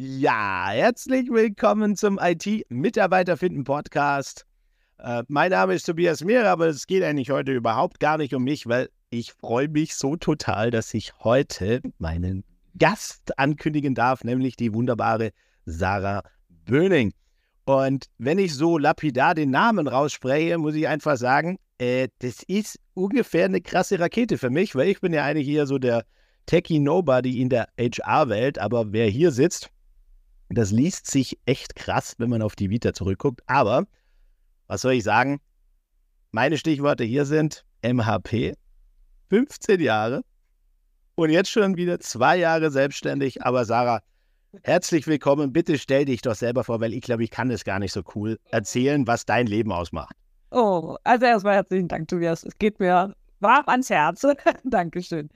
Ja, herzlich willkommen zum IT-Mitarbeiter-Finden-Podcast. Äh, mein Name ist Tobias Mehrer, aber es geht eigentlich heute überhaupt gar nicht um mich, weil ich freue mich so total, dass ich heute meinen Gast ankündigen darf, nämlich die wunderbare Sarah Böning. Und wenn ich so lapidar den Namen rausspreche, muss ich einfach sagen, äh, das ist ungefähr eine krasse Rakete für mich, weil ich bin ja eigentlich hier so der Techie Nobody in der HR-Welt, aber wer hier sitzt, das liest sich echt krass, wenn man auf die Vita zurückguckt. Aber was soll ich sagen? Meine Stichworte hier sind MHP, 15 Jahre und jetzt schon wieder zwei Jahre selbstständig. Aber Sarah, herzlich willkommen. Bitte stell dich doch selber vor, weil ich glaube, ich kann das gar nicht so cool erzählen, was dein Leben ausmacht. Oh, also erstmal herzlichen Dank, Tobias. Es geht mir warm ans Herz. Dankeschön.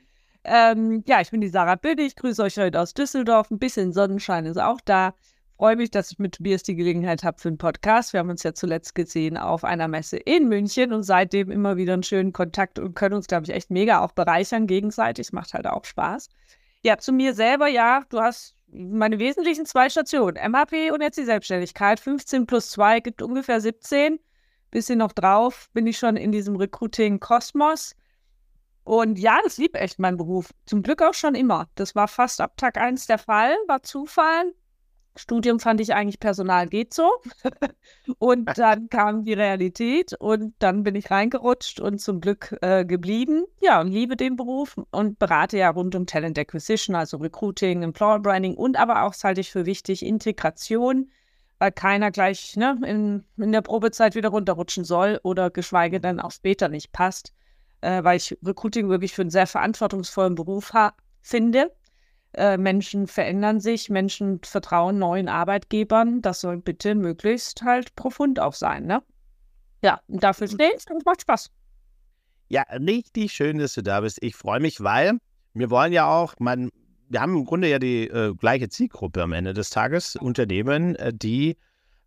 Ähm, ja, ich bin die Sarah Böde. Ich grüße euch heute aus Düsseldorf. Ein bisschen Sonnenschein ist auch da freue mich, dass ich mit Tobias die Gelegenheit habe für einen Podcast. Wir haben uns ja zuletzt gesehen auf einer Messe in München und seitdem immer wieder einen schönen Kontakt und können uns, glaube ich, echt mega auch bereichern gegenseitig. Macht halt auch Spaß. Ja, zu mir selber, ja, du hast meine wesentlichen zwei Stationen, MHP und jetzt die Selbstständigkeit. 15 plus 2 gibt ungefähr 17. Bisschen noch drauf bin ich schon in diesem Recruiting-Kosmos. Und ja, das lieb echt mein Beruf. Zum Glück auch schon immer. Das war fast ab Tag 1 der Fall, war Zufall. Studium fand ich eigentlich Personal geht so. und dann kam die Realität und dann bin ich reingerutscht und zum Glück äh, geblieben. Ja, und liebe den Beruf und berate ja rund um Talent Acquisition, also Recruiting, Employer Branding und aber auch, das halte ich für wichtig, Integration, weil keiner gleich ne, in, in der Probezeit wieder runterrutschen soll oder geschweige denn auch später nicht passt, äh, weil ich Recruiting wirklich für einen sehr verantwortungsvollen Beruf finde äh, Menschen verändern sich, Menschen vertrauen neuen Arbeitgebern. Das soll bitte möglichst halt profund auch sein, ne? Ja, und dafür stehe ich und es macht Spaß. Ja, richtig schön, dass du da bist. Ich freue mich, weil wir wollen ja auch, man, wir haben im Grunde ja die äh, gleiche Zielgruppe am Ende des Tages, Unternehmen, äh, die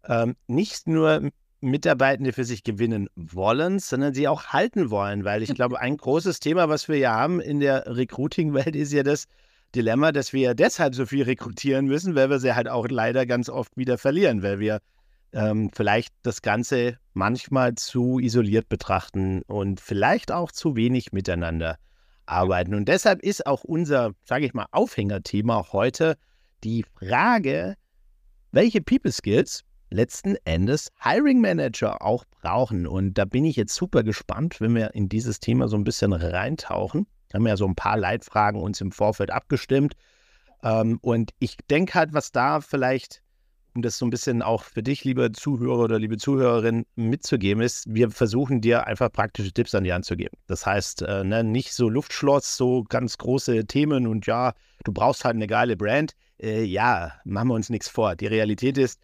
ähm, nicht nur Mitarbeitende für sich gewinnen wollen, sondern sie auch halten wollen, weil ich glaube, ein großes Thema, was wir ja haben in der Recruiting-Welt, ist ja das, Dilemma, dass wir deshalb so viel rekrutieren müssen, weil wir sie halt auch leider ganz oft wieder verlieren, weil wir ähm, vielleicht das Ganze manchmal zu isoliert betrachten und vielleicht auch zu wenig miteinander arbeiten. Und deshalb ist auch unser, sage ich mal, Aufhängerthema heute die Frage, welche People Skills letzten Endes Hiring Manager auch brauchen. Und da bin ich jetzt super gespannt, wenn wir in dieses Thema so ein bisschen reintauchen. Wir haben ja so ein paar Leitfragen uns im Vorfeld abgestimmt. Ähm, und ich denke halt, was da vielleicht, um das so ein bisschen auch für dich, liebe Zuhörer oder liebe Zuhörerin, mitzugeben, ist, wir versuchen dir einfach praktische Tipps an die Hand zu geben. Das heißt, äh, ne, nicht so Luftschloss, so ganz große Themen und ja, du brauchst halt eine geile Brand. Äh, ja, machen wir uns nichts vor. Die Realität ist,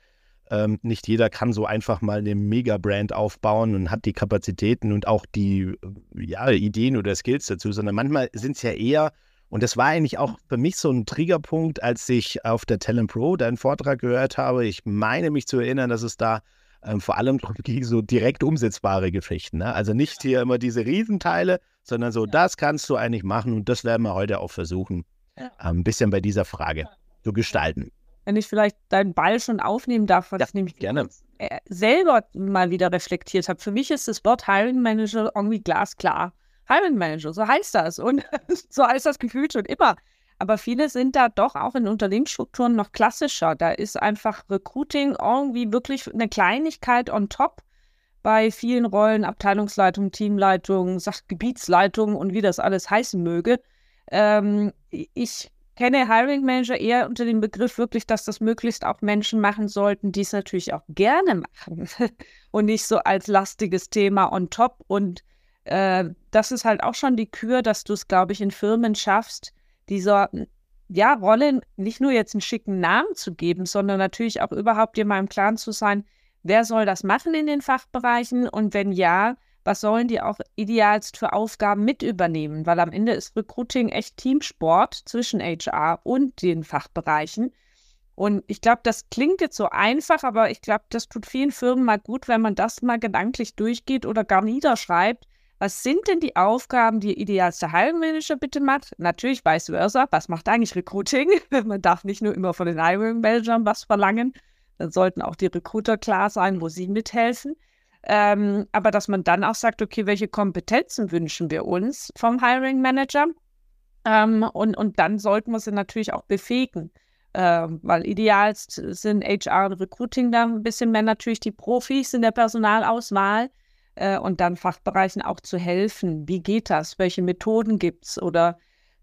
ähm, nicht jeder kann so einfach mal eine Mega-Brand aufbauen und hat die Kapazitäten und auch die ja, Ideen oder Skills dazu, sondern manchmal sind es ja eher, und das war eigentlich auch für mich so ein Triggerpunkt, als ich auf der Talent Pro deinen Vortrag gehört habe. Ich meine mich zu erinnern, dass es da ähm, vor allem darum ging, so direkt umsetzbare Geschichten. Ne? Also nicht hier immer diese Riesenteile, sondern so, das kannst du eigentlich machen und das werden wir heute auch versuchen, äh, ein bisschen bei dieser Frage zu gestalten wenn ich vielleicht deinen Ball schon aufnehmen darf, was ja, ich nämlich gerne. Äh, selber mal wieder reflektiert habe. Für mich ist das Wort Hiring Manager irgendwie glasklar. Hiring Manager, so heißt das. Und so heißt das gefühlt schon immer. Aber viele sind da doch auch in Unternehmensstrukturen noch klassischer. Da ist einfach Recruiting irgendwie wirklich eine Kleinigkeit on top bei vielen Rollen, Abteilungsleitung, Teamleitung, Sachgebietsleitung und wie das alles heißen möge. Ähm, ich kenne Hiring Manager eher unter dem Begriff wirklich, dass das möglichst auch Menschen machen sollten, die es natürlich auch gerne machen und nicht so als lastiges Thema on top. Und äh, das ist halt auch schon die Kür, dass du es, glaube ich, in Firmen schaffst, dieser ja, Rollen nicht nur jetzt einen schicken Namen zu geben, sondern natürlich auch überhaupt dir mal im Klaren zu sein, wer soll das machen in den Fachbereichen und wenn ja, was sollen die auch idealst für Aufgaben mit übernehmen? Weil am Ende ist Recruiting echt Teamsport zwischen HR und den Fachbereichen. Und ich glaube, das klingt jetzt so einfach, aber ich glaube, das tut vielen Firmen mal gut, wenn man das mal gedanklich durchgeht oder gar niederschreibt. was sind denn die Aufgaben, die idealste Hiring bitte macht? Natürlich vice versa. Was macht eigentlich Recruiting? Man darf nicht nur immer von den Hiring Managern was verlangen. Dann sollten auch die Recruiter klar sein, wo sie mithelfen. Ähm, aber dass man dann auch sagt, okay, welche Kompetenzen wünschen wir uns vom Hiring Manager? Ähm, und, und dann sollten wir sie natürlich auch befähigen. Äh, weil idealst sind HR und Recruiting da ein bisschen mehr natürlich die Profis in der Personalauswahl äh, und dann Fachbereichen auch zu helfen. Wie geht das? Welche Methoden gibt es? Oder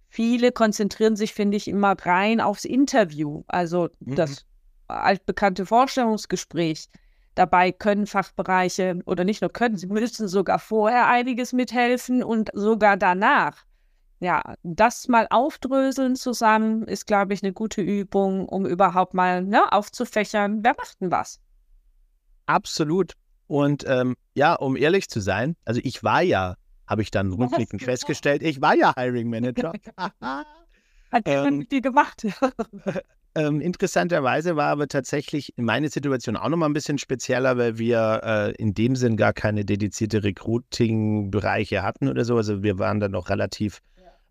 viele konzentrieren sich, finde ich, immer rein aufs Interview, also mhm. das altbekannte Vorstellungsgespräch. Dabei können Fachbereiche oder nicht nur können, sie müssen sogar vorher einiges mithelfen und sogar danach ja, das mal aufdröseln zusammen ist, glaube ich, eine gute Übung, um überhaupt mal ne, aufzufächern, wer macht denn was? Absolut. Und ähm, ja, um ehrlich zu sein, also ich war ja, habe ich dann rückblickend festgestellt, ich war ja Hiring Manager. Hat ähm, mit dir gemacht. ähm, interessanterweise war aber tatsächlich meine Situation auch nochmal ein bisschen spezieller, weil wir äh, in dem Sinn gar keine dedizierte Recruiting-Bereiche hatten oder so. Also wir waren dann noch relativ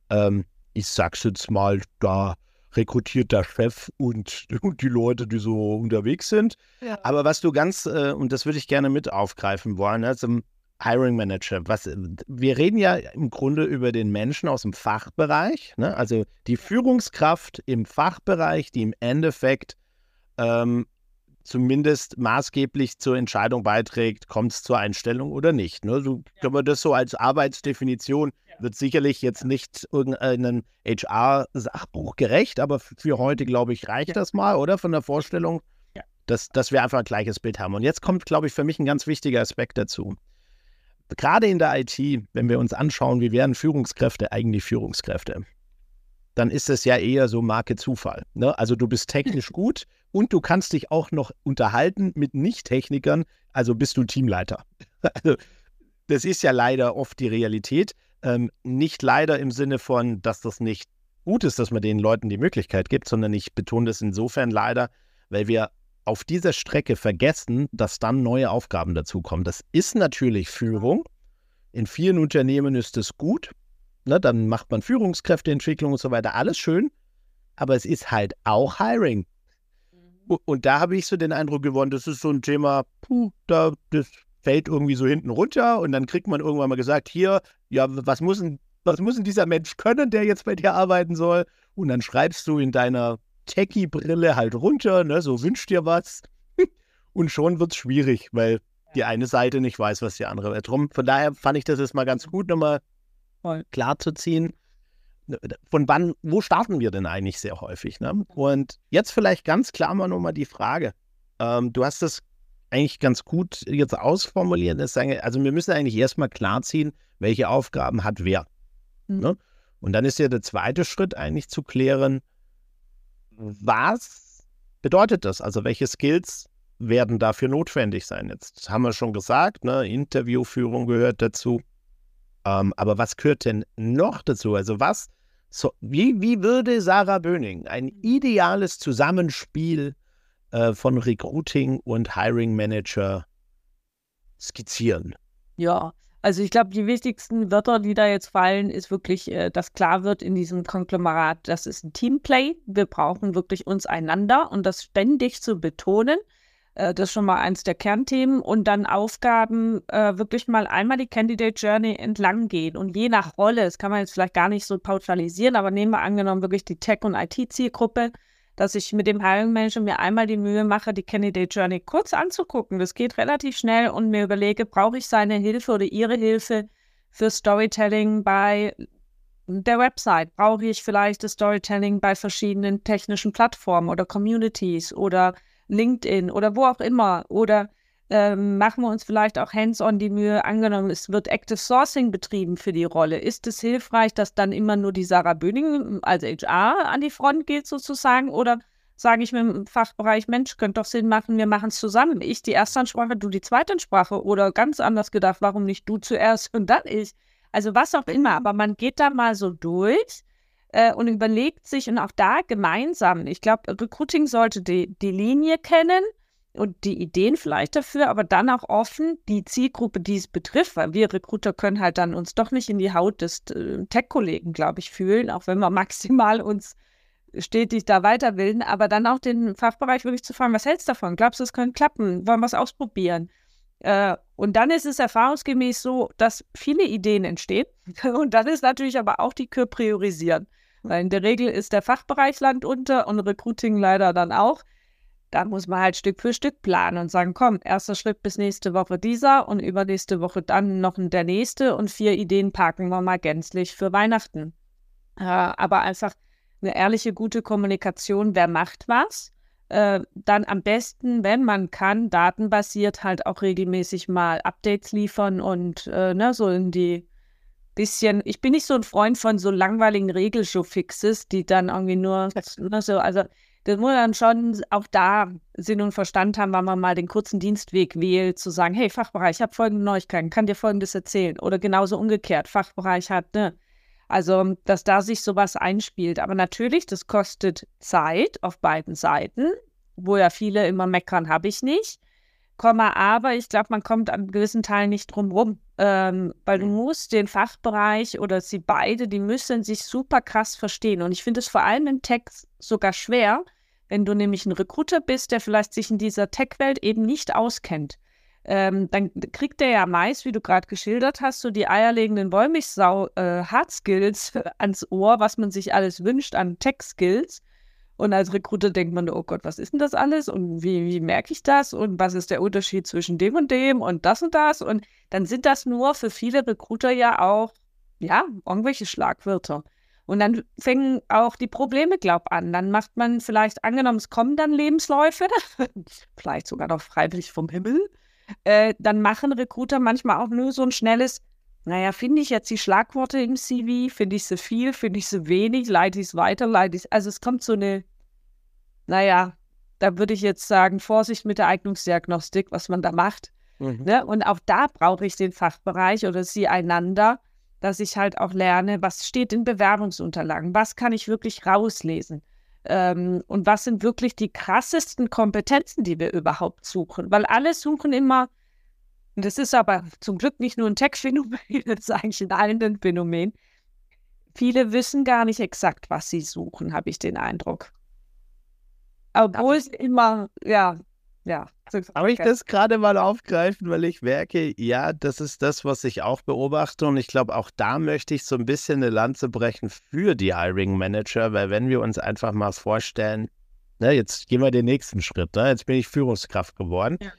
ähm, ich sag's jetzt mal, da rekrutiert der Chef und, und die Leute, die so unterwegs sind. Ja. Aber was du ganz, äh, und das würde ich gerne mit aufgreifen wollen, also Hiring Manager, was, wir reden ja im Grunde über den Menschen aus dem Fachbereich, ne? also die Führungskraft im Fachbereich, die im Endeffekt ähm, zumindest maßgeblich zur Entscheidung beiträgt, kommt es zur Einstellung oder nicht. Ne? So ja. kann man das so als Arbeitsdefinition, ja. wird sicherlich jetzt nicht irgendeinem HR-Sachbuch gerecht, aber für heute, glaube ich, reicht ja. das mal, oder? Von der Vorstellung, dass, dass wir einfach ein gleiches Bild haben. Und jetzt kommt, glaube ich, für mich ein ganz wichtiger Aspekt dazu. Gerade in der IT, wenn wir uns anschauen, wie werden Führungskräfte eigentlich Führungskräfte? dann ist es ja eher so Marke Zufall. Ne? Also du bist technisch gut und du kannst dich auch noch unterhalten mit Nicht-Technikern, also bist du Teamleiter. Also das ist ja leider oft die Realität. Ähm, nicht leider im Sinne von, dass das nicht gut ist, dass man den Leuten die Möglichkeit gibt, sondern ich betone das insofern leider, weil wir auf dieser Strecke vergessen, dass dann neue Aufgaben dazukommen. Das ist natürlich Führung. In vielen Unternehmen ist es gut, Ne, dann macht man Führungskräfteentwicklung und so weiter, alles schön. Aber es ist halt auch Hiring. Mhm. Und da habe ich so den Eindruck gewonnen, das ist so ein Thema, puh, da, das fällt irgendwie so hinten runter und dann kriegt man irgendwann mal gesagt, hier, ja, was muss denn, was muss denn dieser Mensch können, der jetzt bei dir arbeiten soll? Und dann schreibst du in deiner Techie-Brille halt runter, ne, so wünscht dir was. Und schon wird es schwierig, weil die eine Seite nicht weiß, was die andere drum. Von daher fand ich das jetzt mal ganz gut, nochmal klar zu ziehen. Von wann, wo starten wir denn eigentlich sehr häufig? Ne? Und jetzt vielleicht ganz klar mal nochmal die Frage. Ähm, du hast das eigentlich ganz gut jetzt ausformuliert. Also wir müssen eigentlich erstmal klarziehen, welche Aufgaben hat wer. Mhm. Ne? Und dann ist ja der zweite Schritt eigentlich zu klären, was bedeutet das? Also welche Skills werden dafür notwendig sein? Jetzt haben wir schon gesagt, ne? Interviewführung gehört dazu. Ähm, aber was gehört denn noch dazu? Also was, so, wie, wie würde Sarah Böning ein ideales Zusammenspiel äh, von Recruiting und Hiring Manager skizzieren? Ja, also ich glaube, die wichtigsten Wörter, die da jetzt fallen, ist wirklich, äh, dass klar wird in diesem Konglomerat, das ist ein Teamplay. Wir brauchen wirklich uns einander und das ständig zu betonen. Äh, das ist schon mal eins der Kernthemen. Und dann Aufgaben, äh, wirklich mal einmal die Candidate Journey entlang gehen. Und je nach Rolle, das kann man jetzt vielleicht gar nicht so pauschalisieren, aber nehmen wir angenommen wirklich die Tech- und IT-Zielgruppe, dass ich mit dem Hiring Manager mir einmal die Mühe mache, die Candidate Journey kurz anzugucken. Das geht relativ schnell und mir überlege, brauche ich seine Hilfe oder ihre Hilfe für Storytelling bei der Website? Brauche ich vielleicht das Storytelling bei verschiedenen technischen Plattformen oder Communities oder LinkedIn oder wo auch immer. Oder ähm, machen wir uns vielleicht auch hands-on die Mühe, angenommen, es wird Active Sourcing betrieben für die Rolle. Ist es hilfreich, dass dann immer nur die Sarah Böning als HR an die Front geht sozusagen? Oder sage ich mir im Fachbereich, Mensch, könnte doch Sinn machen, wir machen es zusammen. Ich die Erstansprache, du die Zweitansprache. Oder ganz anders gedacht, warum nicht du zuerst und dann ich? Also was auch immer. Aber man geht da mal so durch äh, und überlegt sich und auch da gemeinsam, ich glaube, Recruiting sollte die, die Linie kennen, und die Ideen vielleicht dafür, aber dann auch offen die Zielgruppe, die es betrifft, weil wir Recruiter können halt dann uns doch nicht in die Haut des äh, Tech-Kollegen, glaube ich, fühlen, auch wenn wir maximal uns stetig da weiterbilden, aber dann auch den Fachbereich wirklich zu fragen, was hältst du davon? Glaubst du, es könnte klappen? Wollen wir es ausprobieren? Äh, und dann ist es erfahrungsgemäß so, dass viele Ideen entstehen. Und dann ist natürlich aber auch die Kür priorisieren. Weil in der Regel ist der Fachbereich Land unter und Recruiting leider dann auch. Da muss man halt Stück für Stück planen und sagen, komm, erster Schritt bis nächste Woche dieser und übernächste Woche dann noch der nächste und vier Ideen packen wir mal gänzlich für Weihnachten. Äh, aber einfach eine ehrliche, gute Kommunikation, wer macht was. Äh, dann am besten, wenn man kann, datenbasiert halt auch regelmäßig mal Updates liefern und äh, ne, so in die bisschen, ich bin nicht so ein Freund von so langweiligen Regelshow-Fixes, die dann irgendwie nur, ne, so, also das muss dann schon auch da Sinn und Verstand haben, wenn man mal den kurzen Dienstweg wählt, zu sagen, hey, Fachbereich, ich habe folgende Neuigkeiten, kann dir folgendes erzählen. Oder genauso umgekehrt, Fachbereich hat, ne, also, dass da sich sowas einspielt. Aber natürlich, das kostet Zeit auf beiden Seiten, wo ja viele immer meckern, habe ich nicht. Komma, aber ich glaube, man kommt an gewissen Teilen nicht drum rum, ähm, weil du mhm. musst den Fachbereich oder sie beide, die müssen sich super krass verstehen. Und ich finde es vor allem im Text sogar schwer, wenn du nämlich ein Recruiter bist, der vielleicht sich in dieser Tech-Welt eben nicht auskennt ähm, dann kriegt der ja meist, wie du gerade geschildert hast, so die eierlegenden Wollmilchsau äh, ans Ohr, was man sich alles wünscht an Tech Skills. Und als Recruiter denkt man, oh Gott, was ist denn das alles? Und wie, wie merke ich das? Und was ist der Unterschied zwischen dem und dem und das und das? Und dann sind das nur für viele Recruiter ja auch, ja, irgendwelche Schlagwörter. Und dann fängen auch die Probleme, glaub an. Dann macht man vielleicht, angenommen, es kommen dann Lebensläufe, vielleicht sogar noch freiwillig vom Himmel äh, dann machen Recruiter manchmal auch nur so ein schnelles, naja, finde ich jetzt die Schlagworte im CV, finde ich sie viel, finde ich sie wenig, leite ich es weiter, leite ich Also es kommt so eine, naja, da würde ich jetzt sagen, Vorsicht mit der Eignungsdiagnostik, was man da macht. Mhm. Ne? Und auch da brauche ich den Fachbereich oder sie einander, dass ich halt auch lerne, was steht in Bewerbungsunterlagen, was kann ich wirklich rauslesen. Ähm, und was sind wirklich die krassesten Kompetenzen, die wir überhaupt suchen? Weil alle suchen immer, und das ist aber zum Glück nicht nur ein Tech-Phänomen, das ist eigentlich in allen ein Phänomen. Viele wissen gar nicht exakt, was sie suchen, habe ich den Eindruck. Obwohl es immer, ja, ja. Darf ich das gerade mal aufgreifen, weil ich merke, ja, das ist das, was ich auch beobachte. Und ich glaube, auch da möchte ich so ein bisschen eine Lanze brechen für die Hiring Manager, weil wenn wir uns einfach mal vorstellen, ne, jetzt gehen wir den nächsten Schritt, ne? jetzt bin ich Führungskraft geworden. Ja.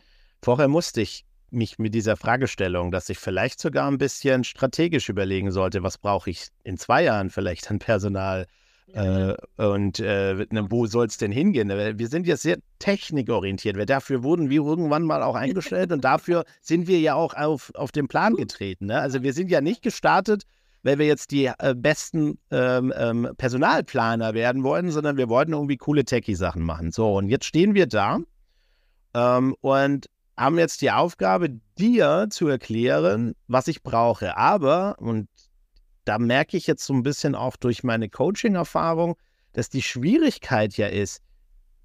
Vorher musste ich mich mit dieser Fragestellung, dass ich vielleicht sogar ein bisschen strategisch überlegen sollte, was brauche ich in zwei Jahren vielleicht an Personal, äh, und äh, wo soll es denn hingehen? Wir sind ja sehr technikorientiert. Dafür wurden wir irgendwann mal auch eingestellt und dafür sind wir ja auch auf, auf den Plan getreten. Ne? Also wir sind ja nicht gestartet, weil wir jetzt die äh, besten ähm, ähm, Personalplaner werden wollen, sondern wir wollten irgendwie coole Techie-Sachen machen. So, und jetzt stehen wir da ähm, und haben jetzt die Aufgabe, dir zu erklären, was ich brauche. Aber, und da merke ich jetzt so ein bisschen auch durch meine Coaching-Erfahrung, dass die Schwierigkeit ja ist,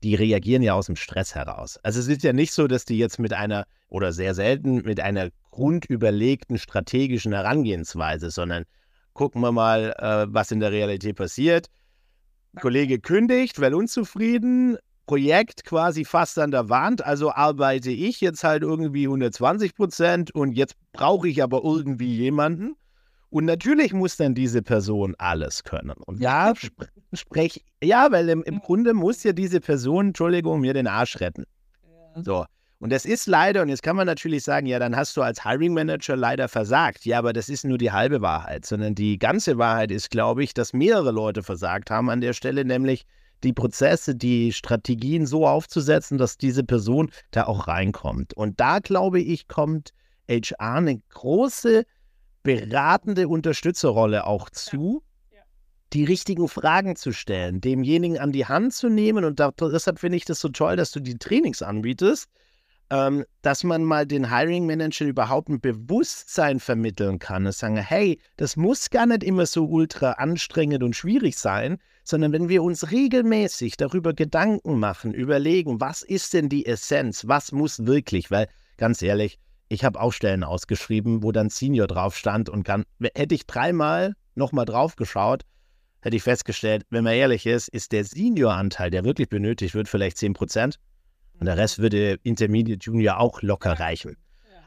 die reagieren ja aus dem Stress heraus. Also es ist ja nicht so, dass die jetzt mit einer oder sehr selten mit einer grundüberlegten strategischen Herangehensweise, sondern gucken wir mal, äh, was in der Realität passiert. Kollege kündigt, weil unzufrieden, Projekt quasi fast an der Wand, also arbeite ich jetzt halt irgendwie 120 Prozent und jetzt brauche ich aber irgendwie jemanden. Und natürlich muss dann diese Person alles können. Und ja, sprech, ja, weil im, im Grunde muss ja diese Person, Entschuldigung, mir den Arsch retten. So. Und das ist leider, und jetzt kann man natürlich sagen, ja, dann hast du als Hiring Manager leider versagt. Ja, aber das ist nur die halbe Wahrheit, sondern die ganze Wahrheit ist, glaube ich, dass mehrere Leute versagt haben an der Stelle, nämlich die Prozesse, die Strategien so aufzusetzen, dass diese Person da auch reinkommt. Und da, glaube ich, kommt HR eine große beratende Unterstützerrolle auch zu, ja. Ja. die richtigen Fragen zu stellen, demjenigen an die Hand zu nehmen. Und da, deshalb finde ich das so toll, dass du die Trainings anbietest, ähm, dass man mal den Hiring Manager überhaupt ein Bewusstsein vermitteln kann und sagen, hey, das muss gar nicht immer so ultra anstrengend und schwierig sein, sondern wenn wir uns regelmäßig darüber Gedanken machen, überlegen, was ist denn die Essenz, was muss wirklich, weil ganz ehrlich, ich habe auch Stellen ausgeschrieben, wo dann Senior drauf stand und kann, hätte ich dreimal nochmal drauf geschaut, hätte ich festgestellt, wenn man ehrlich ist, ist der Senior-Anteil, der wirklich benötigt wird, vielleicht 10 Prozent. Und der Rest würde Intermediate Junior auch locker reichen.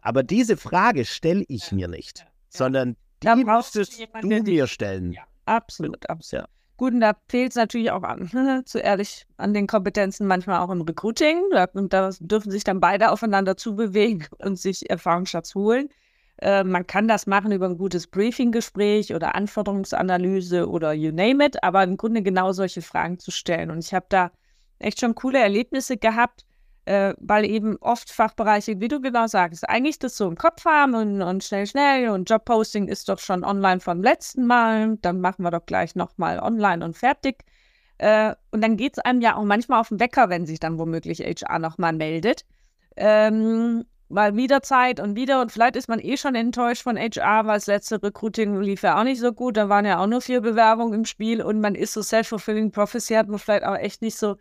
Aber diese Frage stelle ich mir nicht, sondern die müsstest du mir stellen. Ja, absolut, absolut. Ja. Gut, und da fehlt es natürlich auch an, zu ehrlich, an den Kompetenzen manchmal auch im Recruiting. Und da dürfen sich dann beide aufeinander zubewegen und sich Erfahrungsschatz holen. Äh, man kann das machen über ein gutes Briefing-Gespräch oder Anforderungsanalyse oder you name it, aber im Grunde genau solche Fragen zu stellen. Und ich habe da echt schon coole Erlebnisse gehabt, äh, weil eben oft Fachbereiche, wie du genau sagst, eigentlich das so im Kopf haben und, und schnell, schnell und Jobposting ist doch schon online vom letzten Mal, dann machen wir doch gleich nochmal online und fertig. Äh, und dann geht es einem ja auch manchmal auf den Wecker, wenn sich dann womöglich HR nochmal meldet. Ähm, weil wieder Zeit und wieder und vielleicht ist man eh schon enttäuscht von HR, weil das letzte Recruiting lief ja auch nicht so gut. Da waren ja auch nur vier Bewerbungen im Spiel und man ist so self-fulfilling prophecy, hat man vielleicht auch echt nicht so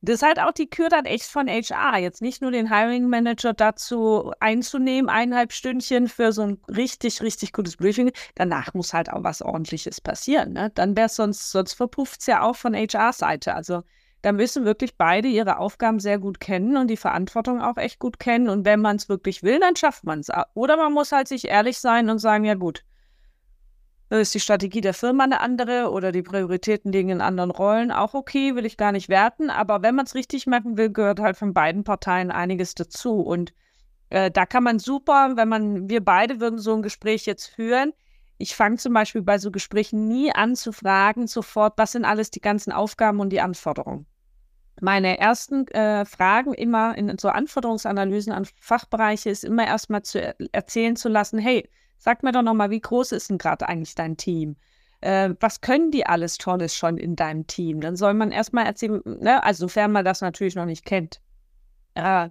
das ist halt auch die Kür dann echt von HR. Jetzt nicht nur den Hiring Manager dazu einzunehmen, eineinhalb Stündchen für so ein richtig, richtig gutes Briefing. Danach muss halt auch was Ordentliches passieren. Ne? Dann wäre es sonst, sonst verpufft es ja auch von HR-Seite. Also da müssen wirklich beide ihre Aufgaben sehr gut kennen und die Verantwortung auch echt gut kennen. Und wenn man es wirklich will, dann schafft man es. Oder man muss halt sich ehrlich sein und sagen, ja gut, ist die Strategie der Firma eine andere oder die Prioritäten liegen in anderen Rollen auch okay, will ich gar nicht werten. Aber wenn man es richtig machen will, gehört halt von beiden Parteien einiges dazu. Und äh, da kann man super, wenn man, wir beide würden so ein Gespräch jetzt führen. Ich fange zum Beispiel bei so Gesprächen nie an zu fragen sofort, was sind alles die ganzen Aufgaben und die Anforderungen. Meine ersten äh, Fragen immer in so Anforderungsanalysen an Fachbereiche ist immer erstmal zu er erzählen zu lassen, hey, Sag mir doch nochmal, wie groß ist denn gerade eigentlich dein Team? Äh, was können die alles Tolles schon in deinem Team? Dann soll man erstmal erzählen, ne? also sofern man das natürlich noch nicht kennt. Äh,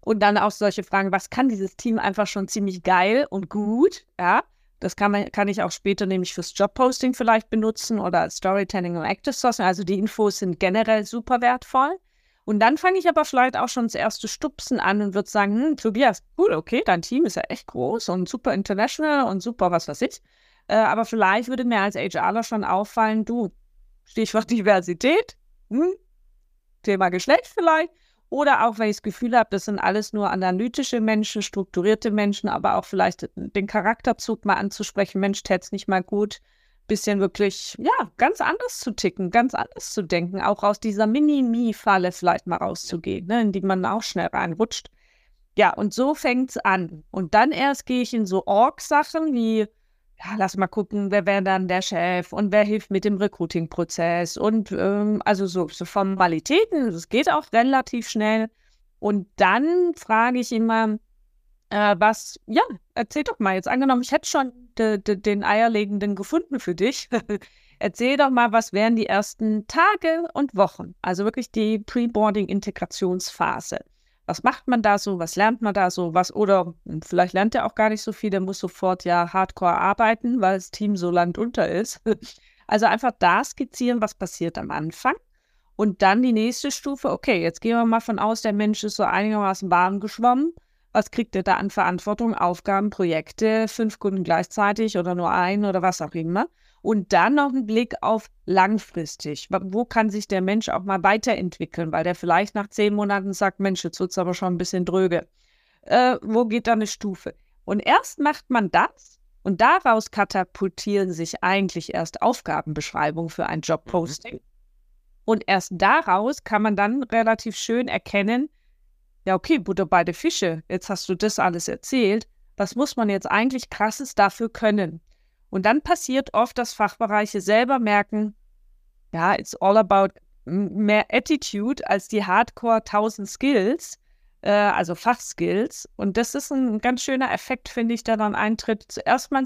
und dann auch solche Fragen, was kann dieses Team einfach schon ziemlich geil und gut? Ja, das kann, man, kann ich auch später nämlich fürs Jobposting vielleicht benutzen oder Storytelling und Active Sourcing. Also die Infos sind generell super wertvoll. Und dann fange ich aber vielleicht auch schon das erste Stupsen an und würde sagen, hm, Tobias, cool, okay, dein Team ist ja echt groß und super international und super was weiß ich. Äh, aber vielleicht würde mir als HRler schon auffallen, du, Stichwort Diversität, hm, Thema Geschlecht vielleicht. Oder auch, wenn ich das Gefühl habe, das sind alles nur analytische Menschen, strukturierte Menschen, aber auch vielleicht den Charakterzug mal anzusprechen, Mensch, täte es nicht mal gut, bisschen wirklich, ja, ganz anders zu ticken, ganz anders zu denken, auch aus dieser Mini-Mi-Falle vielleicht mal rauszugehen, ne, in die man auch schnell reinrutscht. Ja, und so fängt es an. Und dann erst gehe ich in so Org-Sachen wie, ja, lass mal gucken, wer wäre dann der Chef und wer hilft mit dem Recruiting-Prozess und ähm, also so, so Formalitäten, das geht auch relativ schnell. Und dann frage ich immer, äh, was, ja, erzähl doch mal jetzt. Angenommen, ich hätte schon de, de, den Eierlegenden gefunden für dich. erzähl doch mal, was wären die ersten Tage und Wochen? Also wirklich die Pre-Boarding-Integrationsphase. Was macht man da so? Was lernt man da so? Was, oder vielleicht lernt er auch gar nicht so viel, der muss sofort ja hardcore arbeiten, weil das Team so landunter ist. also einfach da skizzieren, was passiert am Anfang. Und dann die nächste Stufe, okay, jetzt gehen wir mal von aus, der Mensch ist so einigermaßen warm geschwommen was kriegt er da an Verantwortung, Aufgaben, Projekte, fünf Kunden gleichzeitig oder nur ein oder was auch immer. Und dann noch ein Blick auf langfristig. Wo kann sich der Mensch auch mal weiterentwickeln, weil der vielleicht nach zehn Monaten sagt, Mensch, jetzt wird es aber schon ein bisschen dröge. Äh, wo geht da eine Stufe? Und erst macht man das und daraus katapultieren sich eigentlich erst Aufgabenbeschreibungen für ein Jobposting. Mhm. Und erst daraus kann man dann relativ schön erkennen, ja, okay, Butter bei der Fische, jetzt hast du das alles erzählt. Was muss man jetzt eigentlich krasses dafür können? Und dann passiert oft, dass Fachbereiche selber merken, ja, it's all about mehr Attitude als die Hardcore 1000 Skills, äh, also Fachskills. Und das ist ein ganz schöner Effekt, finde ich, der dann eintritt. Zuerst mal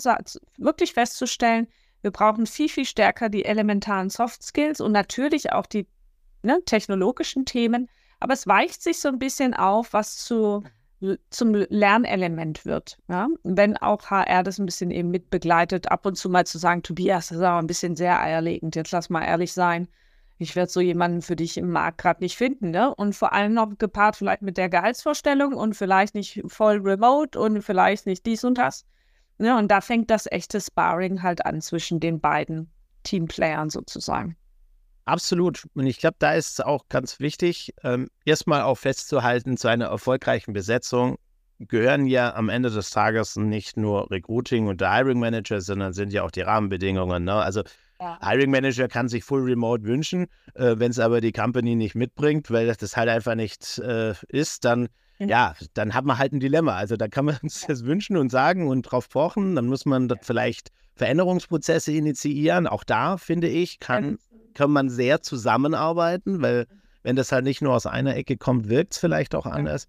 wirklich festzustellen, wir brauchen viel, viel stärker die elementaren Soft Skills und natürlich auch die ne, technologischen Themen. Aber es weicht sich so ein bisschen auf, was zu zum Lernelement wird. Ja? Wenn auch HR das ein bisschen eben mit begleitet, ab und zu mal zu sagen, Tobias, das ist aber ein bisschen sehr eierlegend, jetzt lass mal ehrlich sein. Ich werde so jemanden für dich im Markt gerade nicht finden, ne? Und vor allem noch gepaart vielleicht mit der Gehaltsvorstellung und vielleicht nicht voll remote und vielleicht nicht dies und das. Ne? Und da fängt das echte Sparring halt an zwischen den beiden Teamplayern sozusagen. Absolut. Und ich glaube, da ist es auch ganz wichtig, ähm, erstmal auch festzuhalten, zu einer erfolgreichen Besetzung gehören ja am Ende des Tages nicht nur Recruiting und der Hiring Manager, sondern sind ja auch die Rahmenbedingungen. Ne? Also ja. Hiring Manager kann sich Full Remote wünschen, äh, wenn es aber die Company nicht mitbringt, weil das halt einfach nicht äh, ist, dann mhm. ja, dann hat man halt ein Dilemma. Also da kann man uns das wünschen und sagen und drauf pochen. Dann muss man das vielleicht Veränderungsprozesse initiieren. Auch da, finde ich, kann, kann man sehr zusammenarbeiten, weil wenn das halt nicht nur aus einer Ecke kommt, wirkt es vielleicht auch anders.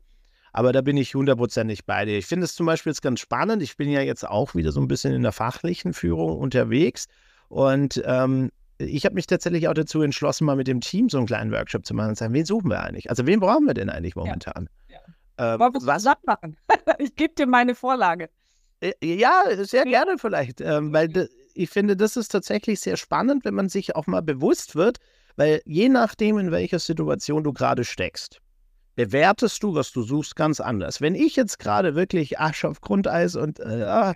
Aber da bin ich hundertprozentig bei dir. Ich finde es zum Beispiel jetzt ganz spannend. Ich bin ja jetzt auch wieder so ein bisschen in der fachlichen Führung unterwegs. Und ähm, ich habe mich tatsächlich auch dazu entschlossen, mal mit dem Team so einen kleinen Workshop zu machen und sagen, wen suchen wir eigentlich? Also wen brauchen wir denn eigentlich momentan? Ja. ja. Ähm, Wollen wir was machen? ich gebe dir meine Vorlage. Äh, ja, sehr gerne vielleicht, ähm, weil ich finde, das ist tatsächlich sehr spannend, wenn man sich auch mal bewusst wird, weil je nachdem, in welcher Situation du gerade steckst, bewertest du, was du suchst, ganz anders. Wenn ich jetzt gerade wirklich Arsch auf Grundeis und äh, ah,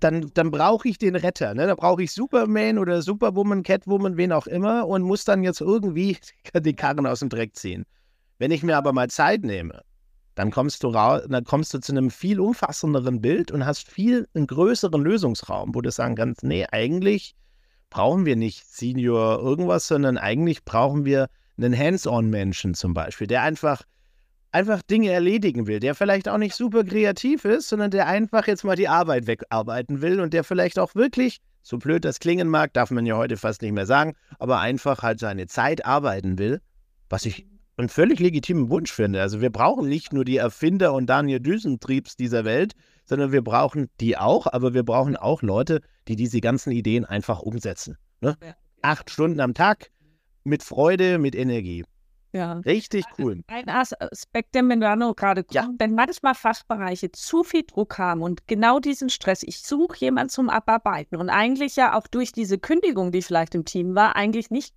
dann, dann brauche ich den Retter. Ne? Da brauche ich Superman oder Superwoman, Catwoman, wen auch immer und muss dann jetzt irgendwie die Karren aus dem Dreck ziehen. Wenn ich mir aber mal Zeit nehme dann kommst du raus, dann kommst du zu einem viel umfassenderen Bild und hast viel einen größeren Lösungsraum, wo du sagen kannst, nee, eigentlich brauchen wir nicht Senior irgendwas, sondern eigentlich brauchen wir einen Hands-on-Menschen zum Beispiel, der einfach einfach Dinge erledigen will, der vielleicht auch nicht super kreativ ist, sondern der einfach jetzt mal die Arbeit wegarbeiten will und der vielleicht auch wirklich, so blöd das klingen mag, darf man ja heute fast nicht mehr sagen, aber einfach halt seine Zeit arbeiten will, was ich einen völlig legitimen Wunsch finde. Also wir brauchen nicht nur die Erfinder und Daniel Düsentriebs dieser Welt, sondern wir brauchen die auch, aber wir brauchen auch Leute, die diese ganzen Ideen einfach umsetzen. Ne? Ja. Acht Stunden am Tag mit Freude, mit Energie. Ja. Richtig cool. Ein Aspekt, der mir da noch gerade kommt, ja. wenn manchmal Fachbereiche zu viel Druck haben und genau diesen Stress, ich suche jemanden zum Abarbeiten und eigentlich ja auch durch diese Kündigung, die vielleicht im Team war, eigentlich nicht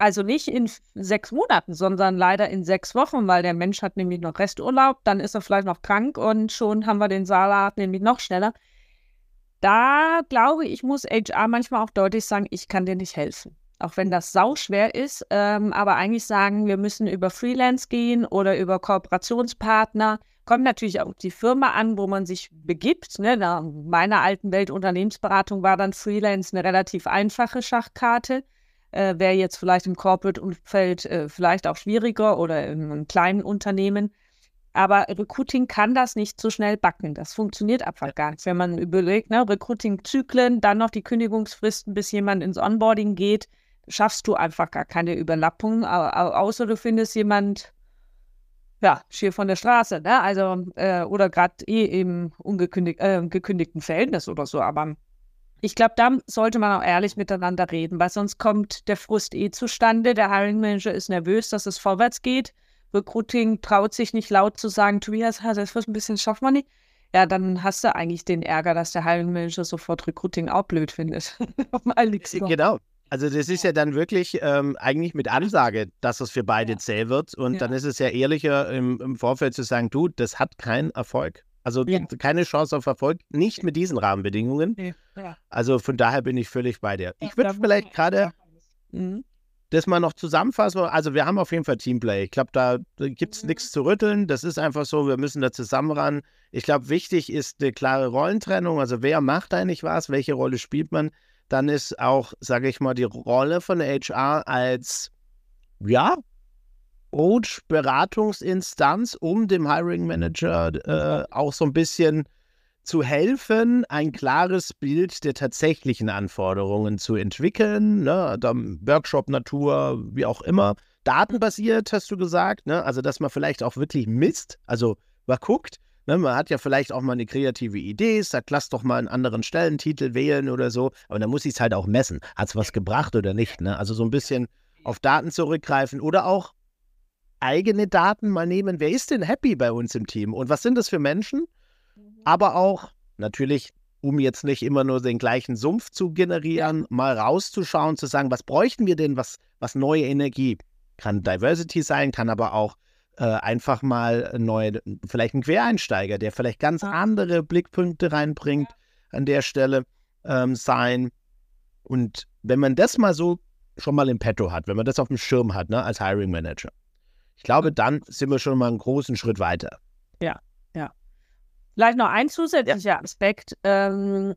also nicht in sechs Monaten, sondern leider in sechs Wochen, weil der Mensch hat nämlich noch Resturlaub, dann ist er vielleicht noch krank und schon haben wir den Salat nämlich noch schneller. Da glaube ich, muss HR manchmal auch deutlich sagen, ich kann dir nicht helfen. Auch wenn das sau schwer ist, ähm, aber eigentlich sagen, wir müssen über Freelance gehen oder über Kooperationspartner. Kommt natürlich auch die Firma an, wo man sich begibt. Ne? In meiner alten Welt Unternehmensberatung war dann Freelance eine relativ einfache Schachkarte äh, wäre jetzt vielleicht im Corporate-Umfeld äh, vielleicht auch schwieriger oder in einem kleinen Unternehmen. Aber Recruiting kann das nicht so schnell backen. Das funktioniert einfach gar nicht. Wenn man überlegt, ne, Recruiting-Zyklen, dann noch die Kündigungsfristen, bis jemand ins Onboarding geht, schaffst du einfach gar keine Überlappung, außer du findest jemand, ja, schier von der Straße, ne? Also, äh, oder gerade eh im ungekündigt, äh, gekündigten Verhältnis oder so. Aber ich glaube, da sollte man auch ehrlich miteinander reden, weil sonst kommt der Frust eh zustande. Der Hiring Manager ist nervös, dass es vorwärts geht. Recruiting traut sich nicht laut zu sagen, Tobias, das wird ein bisschen schaffen wir nicht. Ja, dann hast du eigentlich den Ärger, dass der Hiring Manager sofort Recruiting auch blöd findet. genau. Also das ist ja dann wirklich ähm, eigentlich mit Ansage, dass es für beide ja. zäh wird. Und ja. dann ist es ja ehrlicher im, im Vorfeld zu sagen, du, das hat keinen Erfolg. Also ja. keine Chance auf Erfolg, nicht mit diesen Rahmenbedingungen. Nee. Ja. Also von daher bin ich völlig bei dir. Ich würde vielleicht gerade mhm. das mal noch zusammenfassen. Also wir haben auf jeden Fall Teamplay. Ich glaube, da, gibt es mhm. nichts zu rütteln. Das ist einfach so, wir müssen da zusammen ran. Ich glaube, wichtig ist eine klare Rollentrennung. Also wer macht eigentlich was, welche Rolle spielt man? Dann ist auch, sage ich mal, die Rolle von HR als, ja, Coach, Beratungsinstanz, um dem Hiring Manager äh, auch so ein bisschen zu helfen, ein klares Bild der tatsächlichen Anforderungen zu entwickeln, ne, Workshop-Natur, wie auch immer. Datenbasiert, hast du gesagt, ne? also dass man vielleicht auch wirklich misst, also mal guckt, ne? man hat ja vielleicht auch mal eine kreative Idee, sagt, lass doch mal einen anderen Stellentitel wählen oder so, aber dann muss ich es halt auch messen. Hat es was gebracht oder nicht? Ne? Also so ein bisschen auf Daten zurückgreifen oder auch eigene Daten mal nehmen. Wer ist denn happy bei uns im Team und was sind das für Menschen? Mhm. Aber auch natürlich, um jetzt nicht immer nur den gleichen Sumpf zu generieren, mal rauszuschauen, zu sagen, was bräuchten wir denn, was, was neue Energie? Kann Diversity sein, kann aber auch äh, einfach mal neue, vielleicht ein Quereinsteiger, der vielleicht ganz andere Blickpunkte reinbringt an der Stelle ähm, sein. Und wenn man das mal so schon mal im Petto hat, wenn man das auf dem Schirm hat, ne, als Hiring Manager, ich glaube, dann sind wir schon mal einen großen Schritt weiter. Ja, ja. Vielleicht noch ein zusätzlicher ja. Aspekt. Ähm,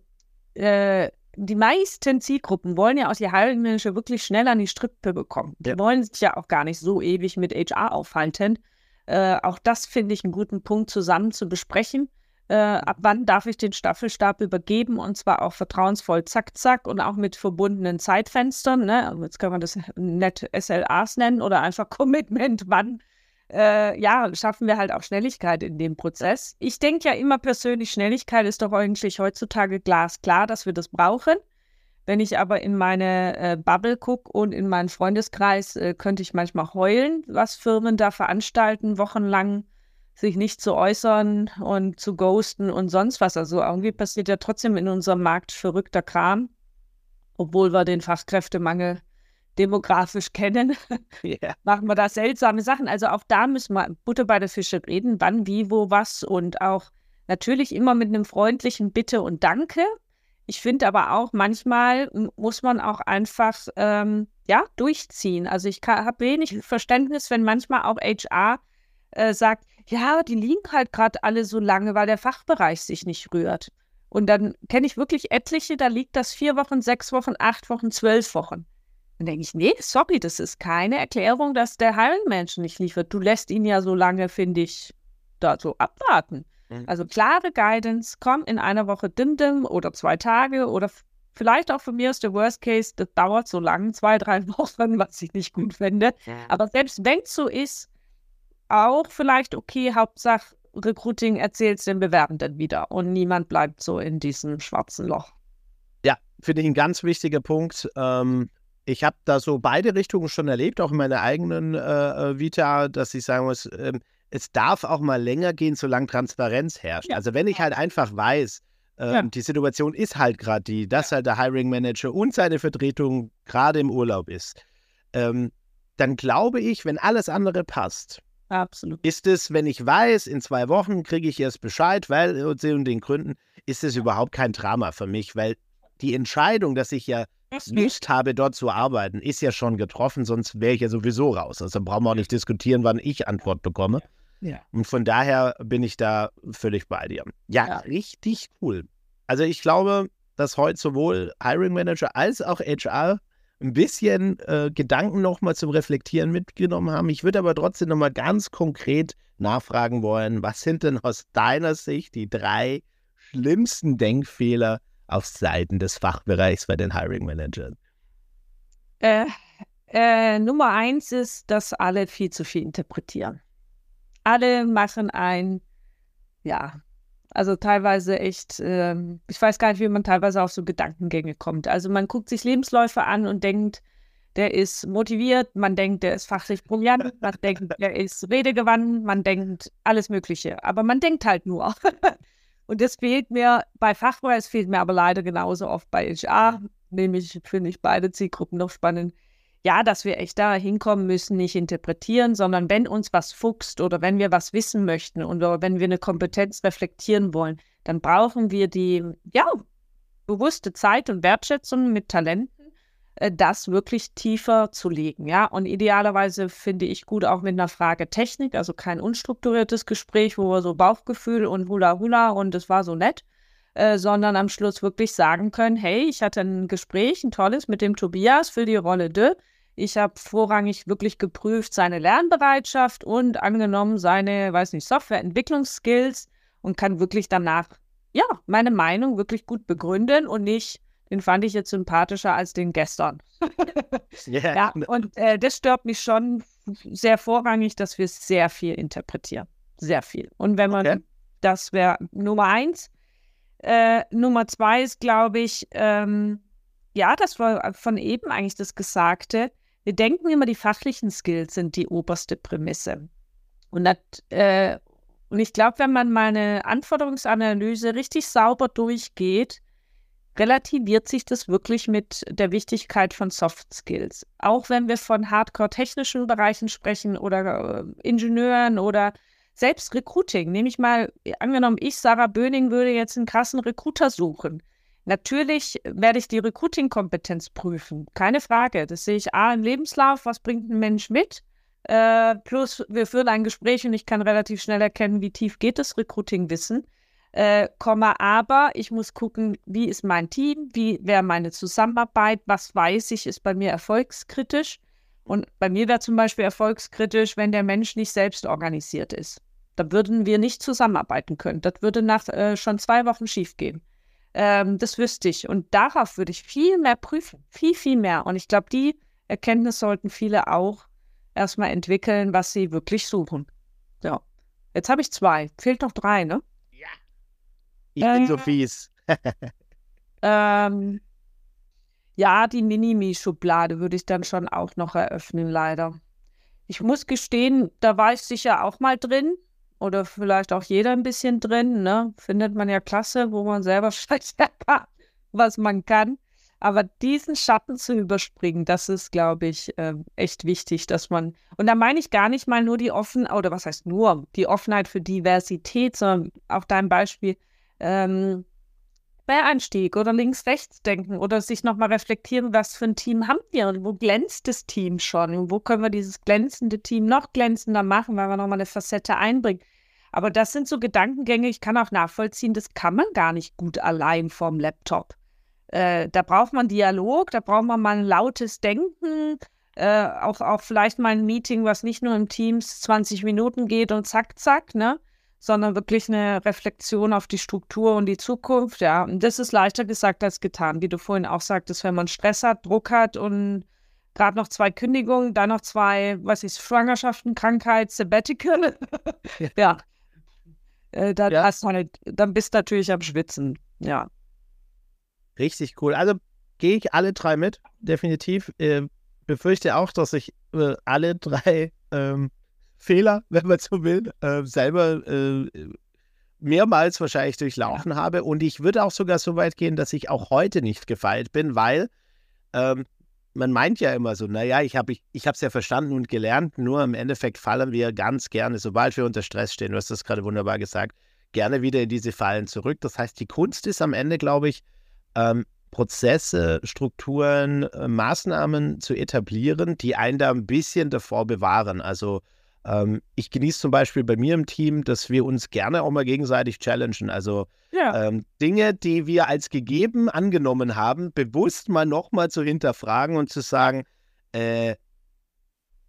äh, die meisten Zielgruppen wollen ja aus ihr Hiring Manager wirklich schnell an die Strippe bekommen. Die ja. wollen sich ja auch gar nicht so ewig mit HR aufhalten. Äh, auch das finde ich einen guten Punkt zusammen zu besprechen. Äh, ab wann darf ich den Staffelstab übergeben und zwar auch vertrauensvoll, zack, zack und auch mit verbundenen Zeitfenstern. Ne? Also jetzt kann man das nett SLAs nennen oder einfach Commitment, wann. Äh, ja, schaffen wir halt auch Schnelligkeit in dem Prozess. Ich denke ja immer persönlich, Schnelligkeit ist doch eigentlich heutzutage glasklar, dass wir das brauchen. Wenn ich aber in meine äh, Bubble gucke und in meinen Freundeskreis, äh, könnte ich manchmal heulen, was Firmen da veranstalten, wochenlang sich nicht zu äußern und zu ghosten und sonst was. Also irgendwie passiert ja trotzdem in unserem Markt verrückter Kram, obwohl wir den Fachkräftemangel demografisch kennen, yeah. machen wir da seltsame Sachen. Also auch da müssen wir Butter bei der Fische reden, wann, wie, wo, was und auch natürlich immer mit einem freundlichen Bitte und Danke. Ich finde aber auch, manchmal muss man auch einfach ähm, ja, durchziehen. Also ich habe wenig Verständnis, wenn manchmal auch HR äh, sagt, ja, die liegen halt gerade alle so lange, weil der Fachbereich sich nicht rührt. Und dann kenne ich wirklich etliche, da liegt das vier Wochen, sechs Wochen, acht Wochen, zwölf Wochen. Dann denke ich, nee, sorry, das ist keine Erklärung, dass der Hiring nicht liefert. Du lässt ihn ja so lange, finde ich, da so abwarten. Mhm. Also klare Guidance, komm in einer Woche dim-dim oder zwei Tage oder vielleicht auch von mir ist der Worst Case, das dauert so lang, zwei, drei Wochen, was ich nicht gut finde. Aber selbst wenn es so ist, auch vielleicht okay, Hauptsache Recruiting erzählt es den Bewerbenden wieder und niemand bleibt so in diesem schwarzen Loch. Ja, finde ich ein ganz wichtiger Punkt. Ähm, ich habe da so beide Richtungen schon erlebt, auch in meiner eigenen äh, äh Vita, dass ich sagen muss, ähm, es darf auch mal länger gehen, solange Transparenz herrscht. Ja. Also wenn ich halt einfach weiß, äh, ja. die Situation ist halt gerade die, dass ja. halt der Hiring Manager und seine Vertretung gerade im Urlaub ist, ähm, dann glaube ich, wenn alles andere passt, Absolut. Ist es, wenn ich weiß, in zwei Wochen kriege ich erst Bescheid, weil den und den Gründen, ist es überhaupt kein Drama für mich, weil die Entscheidung, dass ich ja Lust habe, dort zu arbeiten, ist ja schon getroffen, sonst wäre ich ja sowieso raus. Also brauchen wir auch nicht diskutieren, wann ich Antwort bekomme. Ja. Und von daher bin ich da völlig bei dir. Ja, ja, richtig cool. Also ich glaube, dass heute sowohl Hiring Manager als auch HR ein bisschen äh, Gedanken nochmal zum Reflektieren mitgenommen haben. Ich würde aber trotzdem nochmal ganz konkret nachfragen wollen, was sind denn aus deiner Sicht die drei schlimmsten Denkfehler auf Seiten des Fachbereichs bei den Hiring Managern? Äh, äh, Nummer eins ist, dass alle viel zu viel interpretieren. Alle machen ein, ja, also teilweise echt, äh, ich weiß gar nicht, wie man teilweise auf so Gedankengänge kommt. Also man guckt sich Lebensläufe an und denkt, der ist motiviert, man denkt, der ist fachlich brillant, man denkt, der ist redegewandt, man denkt alles Mögliche. Aber man denkt halt nur. und das fehlt mir bei Fachbereich, es fehlt mir aber leider genauso oft bei HR. Nämlich finde ich beide Zielgruppen noch spannend ja, dass wir echt da hinkommen müssen, nicht interpretieren, sondern wenn uns was fuchst oder wenn wir was wissen möchten oder wenn wir eine Kompetenz reflektieren wollen, dann brauchen wir die, ja, bewusste Zeit und Wertschätzung mit Talenten, äh, das wirklich tiefer zu legen, ja. Und idealerweise finde ich gut auch mit einer Frage Technik, also kein unstrukturiertes Gespräch, wo wir so Bauchgefühl und Hula Hula und es war so nett, äh, sondern am Schluss wirklich sagen können, hey, ich hatte ein Gespräch, ein tolles mit dem Tobias für die Rolle de. Ich habe vorrangig wirklich geprüft seine Lernbereitschaft und angenommen seine, weiß nicht, Softwareentwicklungsskills und kann wirklich danach, ja, meine Meinung wirklich gut begründen und nicht, den fand ich jetzt sympathischer als den gestern. yeah. Ja, und äh, das stört mich schon sehr vorrangig, dass wir sehr viel interpretieren. Sehr viel. Und wenn man, okay. das wäre Nummer eins. Äh, Nummer zwei ist, glaube ich, ähm, ja, das war von eben eigentlich das Gesagte Wir denken immer, die fachlichen Skills sind die oberste Prämisse. Und, das, äh, und ich glaube, wenn man mal eine Anforderungsanalyse richtig sauber durchgeht, relativiert sich das wirklich mit der Wichtigkeit von Soft Skills. Auch wenn wir von hardcore-technischen Bereichen sprechen oder äh, Ingenieuren oder selbst Recruiting. Nehme ich mal, angenommen, ich, Sarah Böning, würde jetzt einen krassen Recruiter suchen. Natürlich werde ich die Recruiting-Kompetenz prüfen. Keine Frage. Das sehe ich A im Lebenslauf. Was bringt ein Mensch mit? Äh, plus, wir führen ein Gespräch und ich kann relativ schnell erkennen, wie tief geht das Recruiting-Wissen. Äh, Komma, aber ich muss gucken, wie ist mein Team, wie wäre meine Zusammenarbeit, was weiß ich, ist bei mir erfolgskritisch. Und bei mir wäre zum Beispiel erfolgskritisch, wenn der Mensch nicht selbst organisiert ist. Da würden wir nicht zusammenarbeiten können. Das würde nach äh, schon zwei Wochen schiefgehen. Ähm, das wüsste ich. Und darauf würde ich viel mehr prüfen. Viel, viel mehr. Und ich glaube, die Erkenntnis sollten viele auch erstmal entwickeln, was sie wirklich suchen. Ja. Jetzt habe ich zwei. Fehlt noch drei, ne? Ich bin so fies. ähm, ja, die Minimi-Schublade würde ich dann schon auch noch eröffnen, leider. Ich muss gestehen, da war ich sicher auch mal drin. Oder vielleicht auch jeder ein bisschen drin, ne? Findet man ja klasse, wo man selber vielleicht was man kann. Aber diesen Schatten zu überspringen, das ist, glaube ich, äh, echt wichtig, dass man, und da meine ich gar nicht mal nur die Offenheit, oder was heißt nur, die Offenheit für Diversität, sondern auch dein Beispiel, ähm, Quereinstieg oder links-rechts denken oder sich nochmal reflektieren, was für ein Team haben wir und wo glänzt das Team schon und wo können wir dieses glänzende Team noch glänzender machen, weil wir nochmal eine Facette einbringen. Aber das sind so Gedankengänge, ich kann auch nachvollziehen, das kann man gar nicht gut allein vorm Laptop. Äh, da braucht man Dialog, da braucht man mal ein lautes Denken, äh, auch, auch vielleicht mal ein Meeting, was nicht nur im Teams 20 Minuten geht und zack, zack, ne? sondern wirklich eine Reflexion auf die Struktur und die Zukunft. Ja, und das ist leichter gesagt als getan, wie du vorhin auch sagtest, wenn man Stress hat, Druck hat und gerade noch zwei Kündigungen, dann noch zwei, was ist, Schwangerschaften, Krankheit, Sabbatical. ja. Äh, dann, ja. Hast du dann bist du natürlich am Schwitzen. Ja. Richtig cool. Also gehe ich alle drei mit, definitiv. Äh, befürchte auch, dass ich äh, alle drei ähm, Fehler, wenn man so will, äh, selber äh, mehrmals wahrscheinlich durchlaufen ja. habe. Und ich würde auch sogar so weit gehen, dass ich auch heute nicht gefeilt bin, weil ähm, man meint ja immer so, naja, ich habe ich, ich es ja verstanden und gelernt, nur im Endeffekt fallen wir ganz gerne, sobald wir unter Stress stehen, du hast das gerade wunderbar gesagt, gerne wieder in diese Fallen zurück. Das heißt, die Kunst ist am Ende, glaube ich, ähm, Prozesse, Strukturen, äh, Maßnahmen zu etablieren, die einen da ein bisschen davor bewahren. Also ähm, ich genieße zum Beispiel bei mir im Team, dass wir uns gerne auch mal gegenseitig challengen. Also ja. ähm, Dinge, die wir als gegeben angenommen haben, bewusst mal nochmal zu hinterfragen und zu sagen, äh,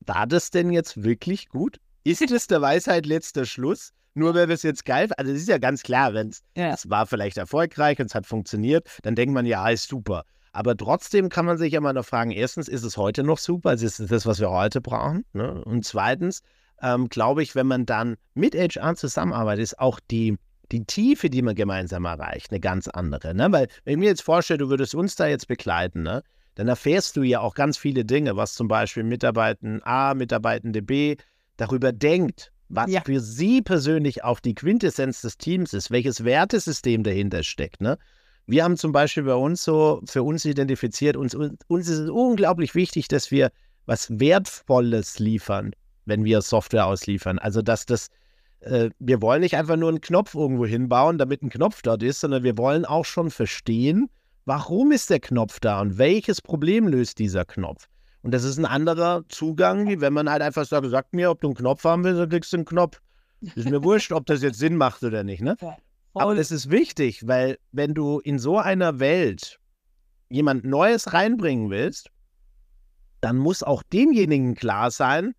war das denn jetzt wirklich gut? Ist es der Weisheit letzter Schluss? Nur weil wir es jetzt geil Also es ist ja ganz klar, wenn es ja. war vielleicht erfolgreich und es hat funktioniert, dann denkt man, ja, ist super. Aber trotzdem kann man sich ja mal noch fragen, erstens, ist es heute noch super? Also ist es das, was wir heute brauchen? Ne? Und zweitens, ähm, glaube ich, wenn man dann mit HR zusammenarbeitet, ist auch die, die Tiefe, die man gemeinsam erreicht, eine ganz andere. Ne? Weil, wenn ich mir jetzt vorstelle, du würdest uns da jetzt begleiten, ne? dann erfährst du ja auch ganz viele Dinge, was zum Beispiel Mitarbeitende A, Mitarbeitende B darüber denkt, was ja. für sie persönlich auch die Quintessenz des Teams ist, welches Wertesystem dahinter steckt. Ne? Wir haben zum Beispiel bei uns so für uns identifiziert, uns, uns ist es unglaublich wichtig, dass wir was Wertvolles liefern wenn wir Software ausliefern. Also, dass das, äh, wir wollen nicht einfach nur einen Knopf irgendwo hinbauen, damit ein Knopf dort ist, sondern wir wollen auch schon verstehen, warum ist der Knopf da und welches Problem löst dieser Knopf. Und das ist ein anderer Zugang, wie wenn man halt einfach sagt, sag mir, ob du einen Knopf haben willst, dann kriegst du einen Knopf. Ist mir wurscht, ob das jetzt Sinn macht oder nicht, ne? Aber das ist wichtig, weil wenn du in so einer Welt jemand Neues reinbringen willst, dann muss auch demjenigen klar sein,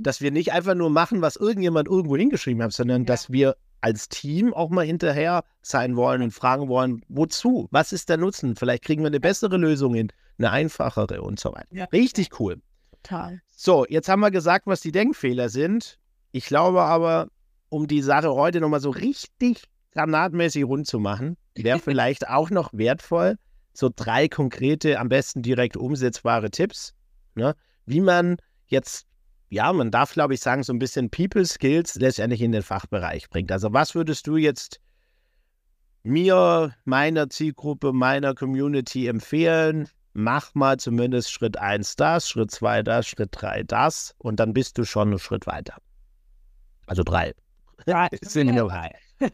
dass wir nicht einfach nur machen, was irgendjemand irgendwo hingeschrieben hat, sondern ja. dass wir als Team auch mal hinterher sein wollen und fragen wollen, wozu? Was ist der Nutzen? Vielleicht kriegen wir eine bessere Lösung hin, eine einfachere und so weiter. Ja. Richtig cool. Total. So, jetzt haben wir gesagt, was die Denkfehler sind. Ich glaube aber, um die Sache heute nochmal so richtig granatmäßig rund zu machen, wäre vielleicht auch noch wertvoll, so drei konkrete, am besten direkt umsetzbare Tipps. Ne? wie man jetzt, ja, man darf, glaube ich, sagen, so ein bisschen People Skills letztendlich in den Fachbereich bringt. Also was würdest du jetzt mir, meiner Zielgruppe, meiner Community empfehlen? Mach mal zumindest Schritt 1 das, Schritt 2 das, Schritt 3 das und dann bist du schon einen Schritt weiter. Also drei. Drei. sind nur drei.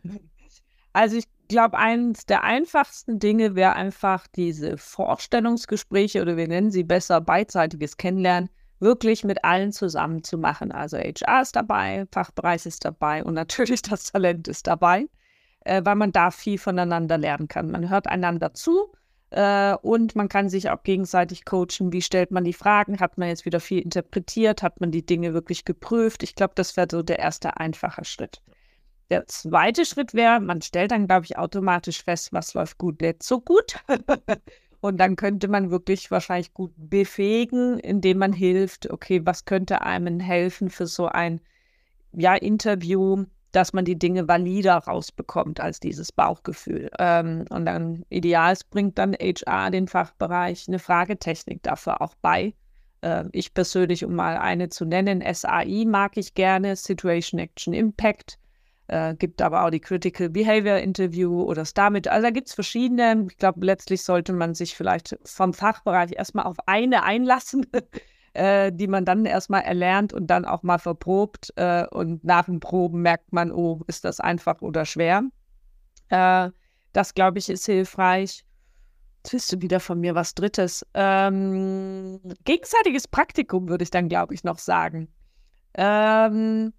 Also ich glaube, eines der einfachsten Dinge wäre einfach diese Vorstellungsgespräche oder wir nennen sie besser beidseitiges Kennenlernen, wirklich mit allen zusammen zu machen. Also HR ist dabei, Fachbereich ist dabei und natürlich das Talent ist dabei, äh, weil man da viel voneinander lernen kann. Man hört einander zu äh, und man kann sich auch gegenseitig coachen. Wie stellt man die Fragen? Hat man jetzt wieder viel interpretiert? Hat man die Dinge wirklich geprüft? Ich glaube, das wäre so der erste einfache Schritt. Der zweite Schritt wäre, man stellt dann, glaube ich, automatisch fest, was läuft gut, nicht so gut. Und dann könnte man wirklich wahrscheinlich gut befähigen, indem man hilft, okay, was könnte einem helfen für so ein ja, Interview, dass man die Dinge valider rausbekommt als dieses Bauchgefühl. Ähm, und dann ideal bringt dann HR den Fachbereich eine Fragetechnik dafür auch bei. Äh, ich persönlich, um mal eine zu nennen, SAI mag ich gerne, Situation Action Impact. Äh, gibt aber auch die Critical Behavior Interview oder Starmit. Also da gibt es verschiedene. Ich glaube, letztlich sollte man sich vielleicht vom Fachbereich erstmal auf eine einlassen, äh, die man dann erstmal erlernt und dann auch mal verprobt. Äh, und nach dem Proben merkt man, oh, ist das einfach oder schwer. Äh, das, glaube ich, ist hilfreich. Jetzt bist du wieder von mir was Drittes. Ähm, gegenseitiges Praktikum würde ich dann, glaube ich, noch sagen. Ähm,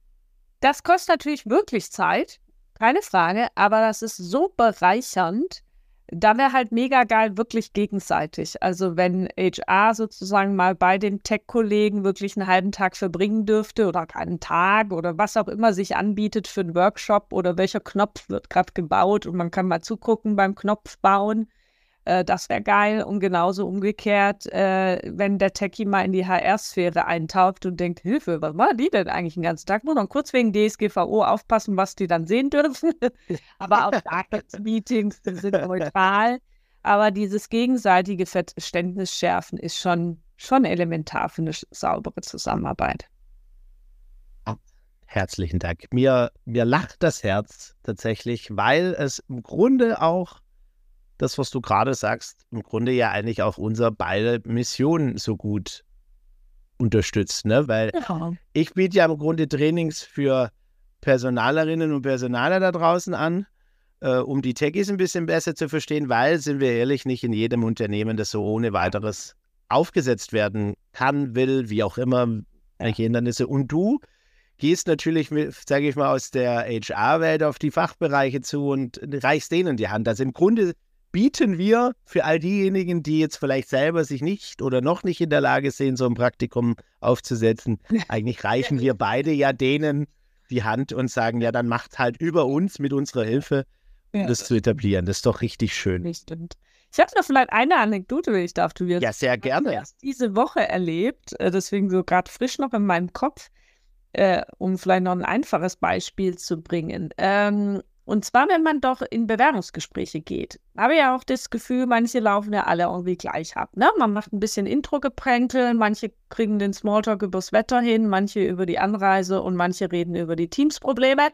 das kostet natürlich wirklich Zeit, keine Frage, aber das ist so bereichernd. Da wäre halt mega geil, wirklich gegenseitig. Also wenn HR sozusagen mal bei den Tech-Kollegen wirklich einen halben Tag verbringen dürfte oder einen Tag oder was auch immer sich anbietet für einen Workshop oder welcher Knopf wird gerade gebaut und man kann mal zugucken beim Knopf bauen äh, das wäre geil. Und genauso umgekehrt, äh, wenn der Techie mal in die HR-Sphäre eintaucht und denkt, Hilfe, was machen die denn eigentlich den ganzen Tag? Nur noch kurz wegen DSGVO aufpassen, was die dann sehen dürfen. Aber auch Meetings sind neutral. Aber dieses gegenseitige Verständnis schärfen ist schon, schon elementar für eine saubere Zusammenarbeit. Herzlichen Dank. Mir, mir lacht das Herz tatsächlich, weil es im Grunde auch das, was du gerade sagst, im Grunde ja eigentlich auch unsere beide Missionen so gut unterstützt, ne? Weil ja. ich biete ja im Grunde Trainings für Personalerinnen und Personaler da draußen an, äh, um die Techies ein bisschen besser zu verstehen, weil, sind wir ehrlich, nicht in jedem Unternehmen das so ohne weiteres aufgesetzt werden kann, will, wie auch immer, welche Hindernisse. Und du gehst natürlich, sage ich mal, aus der HR-Welt auf die Fachbereiche zu und reichst denen die Hand. Also im Grunde bieten wir für all diejenigen, die jetzt vielleicht selber sich nicht oder noch nicht in der Lage sehen, so ein Praktikum aufzusetzen, eigentlich reichen wir beide ja denen die Hand und sagen, ja, dann macht halt über uns mit unserer Hilfe, ja. das zu etablieren. Das ist doch richtig schön. Stimmt. Ich habe noch vielleicht eine Anekdote, wenn ich darf, du Ja, sehr gerne. Ich erst diese Woche erlebt, äh, deswegen so gerade frisch noch in meinem Kopf, äh, um vielleicht noch ein einfaches Beispiel zu bringen. Ähm, und zwar, wenn man doch in Bewerbungsgespräche geht. Habe ja auch das Gefühl, manche laufen ja alle irgendwie gleich ab. Ne? Man macht ein bisschen Intro-Gepränkel, manche kriegen den Smalltalk übers Wetter hin, manche über die Anreise und manche reden über die Teamsprobleme.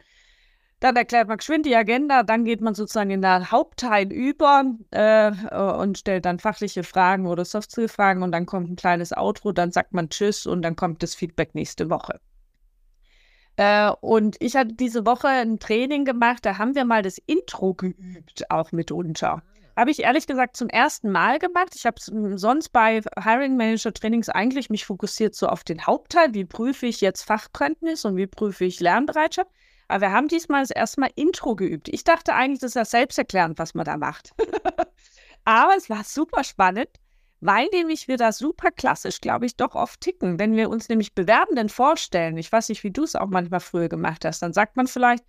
Dann erklärt man geschwind die Agenda, dann geht man sozusagen in den Hauptteil über äh, und stellt dann fachliche Fragen oder Soft-Skill-Fragen und dann kommt ein kleines Outro, dann sagt man Tschüss und dann kommt das Feedback nächste Woche. Äh, und ich hatte diese Woche ein Training gemacht, da haben wir mal das Intro geübt, auch mitunter. Habe ich ehrlich gesagt zum ersten Mal gemacht. Ich habe sonst bei Hiring Manager Trainings eigentlich mich fokussiert so auf den Hauptteil. Wie prüfe ich jetzt Fachkenntnis und wie prüfe ich Lernbereitschaft? Aber wir haben diesmal das erste Mal Intro geübt. Ich dachte eigentlich, das ist ja selbsterklärend, was man da macht. Aber es war super spannend weil nämlich wir da super klassisch, glaube ich, doch oft ticken. Wenn wir uns nämlich Bewerbenden vorstellen, ich weiß nicht, wie du es auch manchmal früher gemacht hast, dann sagt man vielleicht,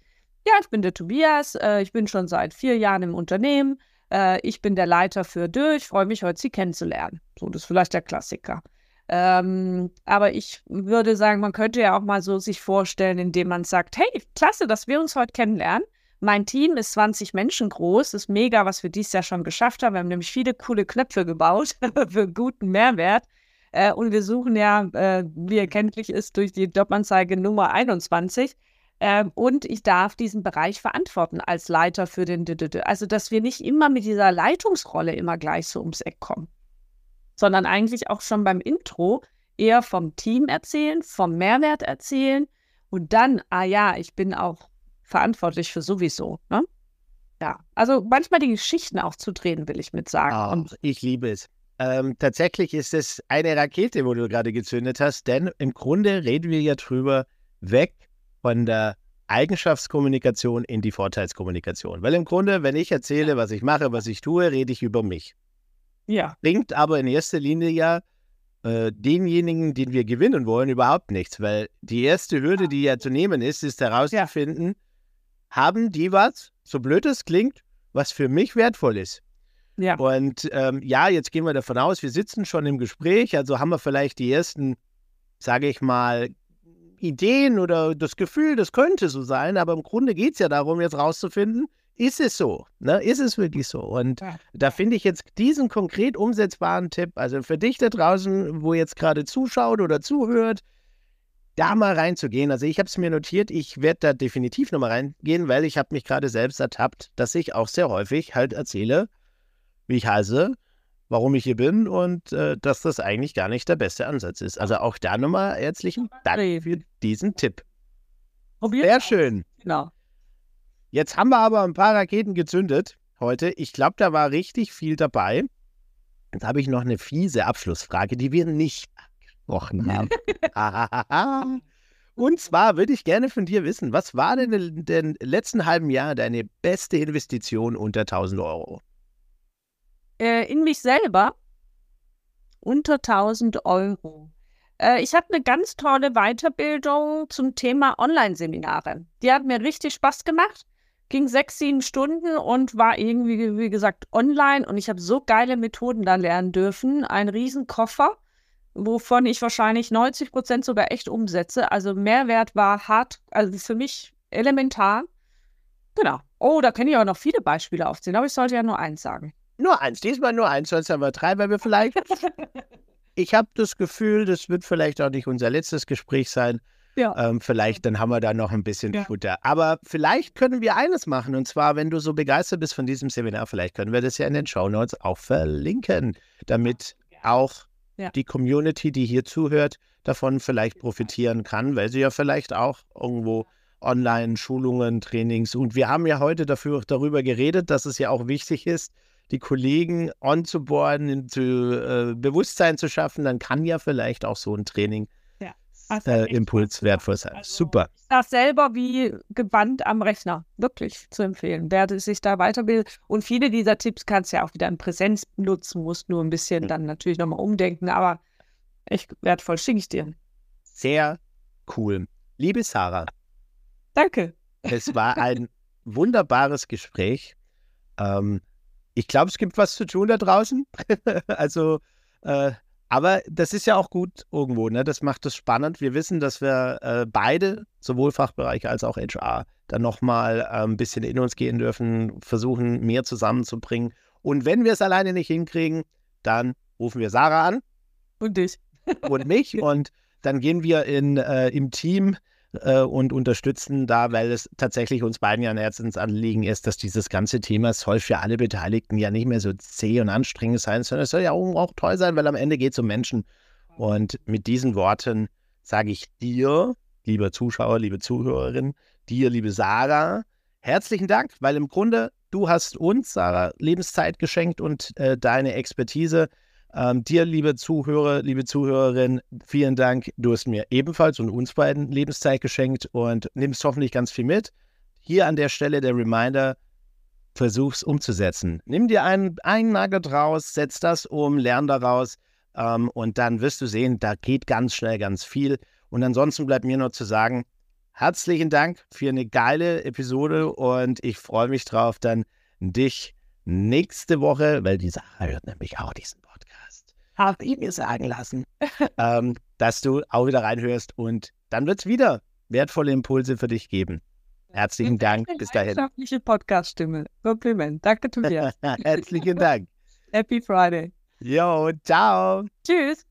ja, ich bin der Tobias, äh, ich bin schon seit vier Jahren im Unternehmen, äh, ich bin der Leiter für Dö, ich freue mich, heute Sie kennenzulernen. So, das ist vielleicht der Klassiker. Ähm, aber ich würde sagen, man könnte ja auch mal so sich vorstellen, indem man sagt, hey, klasse, dass wir uns heute kennenlernen. Mein Team ist 20 Menschen groß. Ist mega, was wir dieses Jahr schon geschafft haben. Wir haben nämlich viele coole Knöpfe gebaut für guten Mehrwert. Äh, und wir suchen ja, äh, wie erkenntlich ist, durch die Jobanzeige Nummer 21. Ähm, und ich darf diesen Bereich verantworten als Leiter für den. Also, dass wir nicht immer mit dieser Leitungsrolle immer gleich so ums Eck kommen, sondern eigentlich auch schon beim Intro eher vom Team erzählen, vom Mehrwert erzählen und dann, ah ja, ich bin auch verantwortlich für sowieso. Ne? Ja, also manchmal die Geschichten auch zu drehen, will ich mit sagen. Ach, ich liebe es. Ähm, tatsächlich ist es eine Rakete, wo du gerade gezündet hast, denn im Grunde reden wir ja drüber weg von der Eigenschaftskommunikation in die Vorteilskommunikation. Weil im Grunde, wenn ich erzähle, was ich mache, was ich tue, rede ich über mich. Ja. Bringt aber in erster Linie ja äh, denjenigen, den wir gewinnen wollen, überhaupt nichts, weil die erste Hürde, die ja zu nehmen ist, ist herauszufinden, ja. Haben die was, so blöd es klingt, was für mich wertvoll ist. Ja. Und ähm, ja, jetzt gehen wir davon aus, wir sitzen schon im Gespräch, also haben wir vielleicht die ersten, sage ich mal, Ideen oder das Gefühl, das könnte so sein, aber im Grunde geht es ja darum, jetzt rauszufinden, ist es so? Ne? Ist es wirklich so? Und ja. da finde ich jetzt diesen konkret umsetzbaren Tipp, also für dich da draußen, wo jetzt gerade zuschaut oder zuhört, da mal reinzugehen. Also ich habe es mir notiert, ich werde da definitiv nochmal reingehen, weil ich habe mich gerade selbst ertappt, dass ich auch sehr häufig halt erzähle, wie ich heiße, warum ich hier bin und äh, dass das eigentlich gar nicht der beste Ansatz ist. Also auch da nochmal herzlichen Dank für diesen Tipp. Probiert Sehr schön. Genau. Jetzt haben wir aber ein paar Raketen gezündet heute. Ich glaube, da war richtig viel dabei. Jetzt habe ich noch eine fiese Abschlussfrage, die wir nicht angesprochen haben. Und zwar würde ich gerne von dir wissen, was war denn in den letzten halben Jahr deine beste Investition unter 1000 Euro? Äh, in mich selber unter 1000 Euro. Äh, ich habe eine ganz tolle Weiterbildung zum Thema Online-Seminare. Die hat mir richtig Spaß gemacht ging sechs, sieben Stunden und war irgendwie, wie gesagt, online und ich habe so geile Methoden da lernen dürfen. Ein Riesenkoffer, wovon ich wahrscheinlich 90 Prozent sogar echt umsetze. Also Mehrwert war hart, also für mich elementar. Genau. Oh, da kann ich auch noch viele Beispiele aufzählen, aber ich sollte ja nur eins sagen. Nur eins, diesmal nur eins, sonst haben wir drei, weil wir vielleicht. ich habe das Gefühl, das wird vielleicht auch nicht unser letztes Gespräch sein. Ja. Ähm, vielleicht, dann haben wir da noch ein bisschen ja. Futter. Aber vielleicht können wir eines machen. Und zwar, wenn du so begeistert bist von diesem Seminar, vielleicht können wir das ja in den Show Notes auch verlinken, damit auch ja. die Community, die hier zuhört, davon vielleicht profitieren kann, weil sie ja vielleicht auch irgendwo Online-Schulungen, Trainings und wir haben ja heute dafür, darüber geredet, dass es ja auch wichtig ist, die Kollegen onzuboarden, zu äh, Bewusstsein zu schaffen, dann kann ja vielleicht auch so ein Training äh, Impuls wertvoll sein. Also, Super. Das selber wie gewandt am Rechner. Wirklich zu empfehlen. Wer sich da weiterbildet. Und viele dieser Tipps kannst du ja auch wieder in Präsenz nutzen, musst nur ein bisschen dann natürlich nochmal umdenken, aber echt wertvoll. Schicke ich dir. Sehr cool. Liebe Sarah. Danke. Es war ein wunderbares Gespräch. Ähm, ich glaube, es gibt was zu tun da draußen. also äh, aber das ist ja auch gut irgendwo, ne? Das macht es spannend. Wir wissen, dass wir äh, beide, sowohl Fachbereiche als auch HR, dann nochmal äh, ein bisschen in uns gehen dürfen, versuchen, mehr zusammenzubringen. Und wenn wir es alleine nicht hinkriegen, dann rufen wir Sarah an. Und dich. Und mich. Und dann gehen wir in, äh, im Team äh, und unterstützen da, weil es tatsächlich uns beiden ja ein Herzensanliegen ist, dass dieses ganze Thema soll für alle Beteiligten ja nicht mehr so zäh und anstrengend sein, sondern es soll ja auch, auch toll sein, weil am Ende geht es um Menschen. Und mit diesen Worten sage ich dir, lieber Zuschauer, liebe Zuhörerin, dir, liebe Sarah, herzlichen Dank, weil im Grunde du hast uns, Sarah, Lebenszeit geschenkt und äh, deine Expertise ähm, dir, liebe Zuhörer, liebe Zuhörerin, vielen Dank. Du hast mir ebenfalls und uns beiden Lebenszeit geschenkt und nimmst hoffentlich ganz viel mit. Hier an der Stelle der Reminder, versuch's umzusetzen. Nimm dir einen, einen Nugget raus, setz das um, lern daraus ähm, und dann wirst du sehen, da geht ganz schnell ganz viel. Und ansonsten bleibt mir nur zu sagen, herzlichen Dank für eine geile Episode und ich freue mich drauf, dann dich nächste Woche, weil die Sache hört nämlich auch diesen habe ich mir sagen lassen, ähm, dass du auch wieder reinhörst und dann wird es wieder wertvolle Impulse für dich geben. Herzlichen Dank. Bis dahin. Podcast-Stimme. Kompliment. Danke, Tobias. Herzlichen Dank. Happy Friday. Jo, ciao. Tschüss.